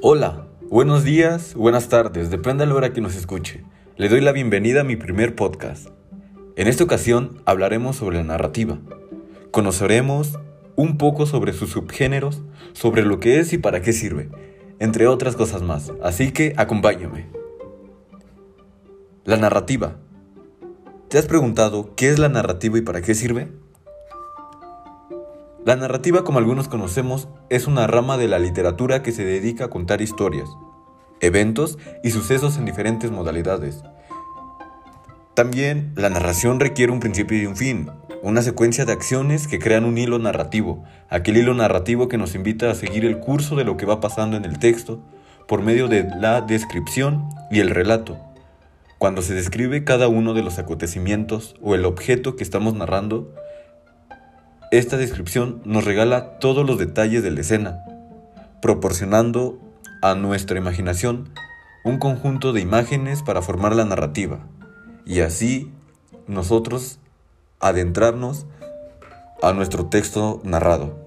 Hola, buenos días, buenas tardes, depende de la hora que nos escuche. Le doy la bienvenida a mi primer podcast. En esta ocasión hablaremos sobre la narrativa. Conoceremos un poco sobre sus subgéneros, sobre lo que es y para qué sirve, entre otras cosas más. Así que acompáñame. La narrativa. ¿Te has preguntado qué es la narrativa y para qué sirve? La narrativa, como algunos conocemos, es una rama de la literatura que se dedica a contar historias, eventos y sucesos en diferentes modalidades. También la narración requiere un principio y un fin, una secuencia de acciones que crean un hilo narrativo, aquel hilo narrativo que nos invita a seguir el curso de lo que va pasando en el texto por medio de la descripción y el relato. Cuando se describe cada uno de los acontecimientos o el objeto que estamos narrando, esta descripción nos regala todos los detalles de la escena, proporcionando a nuestra imaginación un conjunto de imágenes para formar la narrativa y así nosotros adentrarnos a nuestro texto narrado.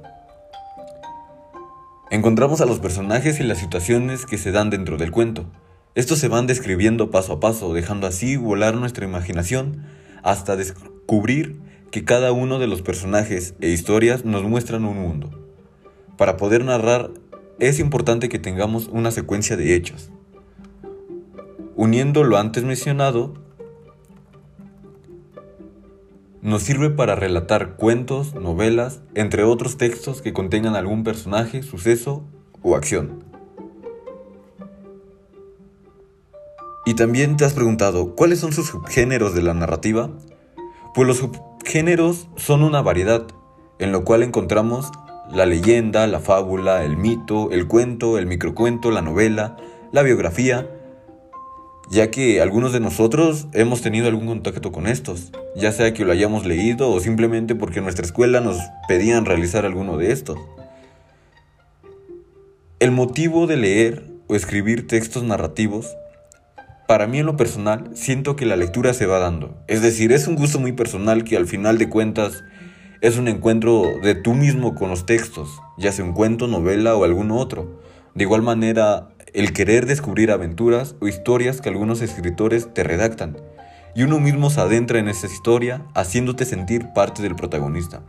Encontramos a los personajes y las situaciones que se dan dentro del cuento. Estos se van describiendo paso a paso, dejando así volar nuestra imaginación hasta descubrir que cada uno de los personajes e historias nos muestran un mundo. Para poder narrar es importante que tengamos una secuencia de hechos. Uniendo lo antes mencionado, nos sirve para relatar cuentos, novelas, entre otros textos que contengan algún personaje, suceso o acción. Y también te has preguntado, ¿cuáles son sus subgéneros de la narrativa? Pues los subgéneros son una variedad, en lo cual encontramos la leyenda, la fábula, el mito, el cuento, el microcuento, la novela, la biografía, ya que algunos de nosotros hemos tenido algún contacto con estos, ya sea que lo hayamos leído o simplemente porque en nuestra escuela nos pedían realizar alguno de estos. El motivo de leer o escribir textos narrativos para mí en lo personal, siento que la lectura se va dando. Es decir, es un gusto muy personal que al final de cuentas es un encuentro de tú mismo con los textos, ya sea un cuento, novela o algún otro. De igual manera, el querer descubrir aventuras o historias que algunos escritores te redactan. Y uno mismo se adentra en esa historia haciéndote sentir parte del protagonista.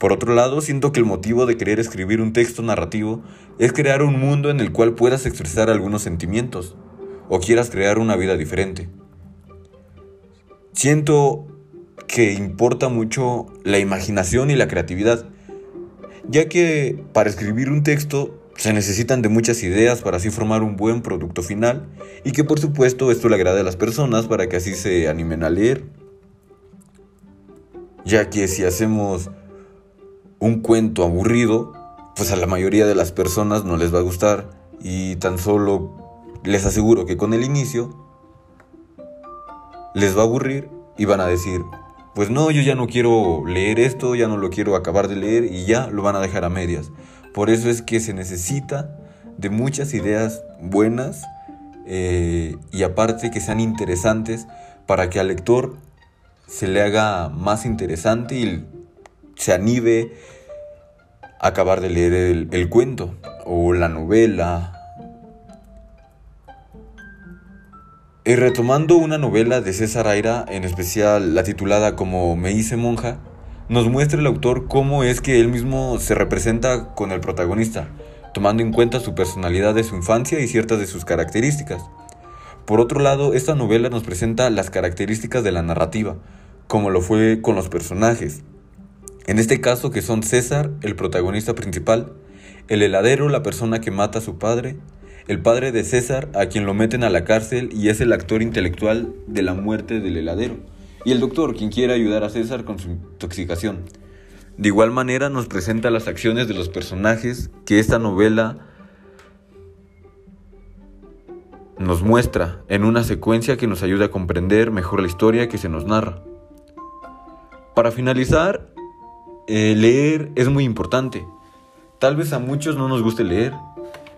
Por otro lado, siento que el motivo de querer escribir un texto narrativo es crear un mundo en el cual puedas expresar algunos sentimientos, o quieras crear una vida diferente. Siento que importa mucho la imaginación y la creatividad, ya que para escribir un texto se necesitan de muchas ideas para así formar un buen producto final y que por supuesto esto le agrade a las personas para que así se animen a leer. Ya que si hacemos un cuento aburrido, pues a la mayoría de las personas no les va a gustar y tan solo les aseguro que con el inicio les va a aburrir y van a decir, pues no, yo ya no quiero leer esto, ya no lo quiero acabar de leer y ya lo van a dejar a medias. Por eso es que se necesita de muchas ideas buenas eh, y aparte que sean interesantes para que al lector se le haga más interesante y se anime a acabar de leer el, el cuento o la novela Y retomando una novela de César Aira, en especial la titulada como Me hice monja, nos muestra el autor cómo es que él mismo se representa con el protagonista, tomando en cuenta su personalidad de su infancia y ciertas de sus características. Por otro lado, esta novela nos presenta las características de la narrativa, como lo fue con los personajes. En este caso que son César, el protagonista principal, el heladero, la persona que mata a su padre, el padre de César, a quien lo meten a la cárcel y es el actor intelectual de la muerte del heladero, y el doctor, quien quiere ayudar a César con su intoxicación. De igual manera nos presenta las acciones de los personajes que esta novela nos muestra en una secuencia que nos ayuda a comprender mejor la historia que se nos narra. Para finalizar, eh, leer es muy importante. Tal vez a muchos no nos guste leer,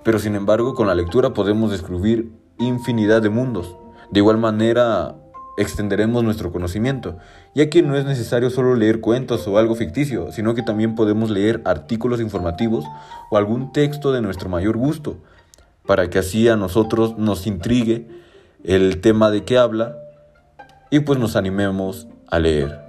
pero sin embargo con la lectura podemos descubrir infinidad de mundos. De igual manera extenderemos nuestro conocimiento, ya que no es necesario solo leer cuentos o algo ficticio, sino que también podemos leer artículos informativos o algún texto de nuestro mayor gusto, para que así a nosotros nos intrigue el tema de qué habla y pues nos animemos a leer.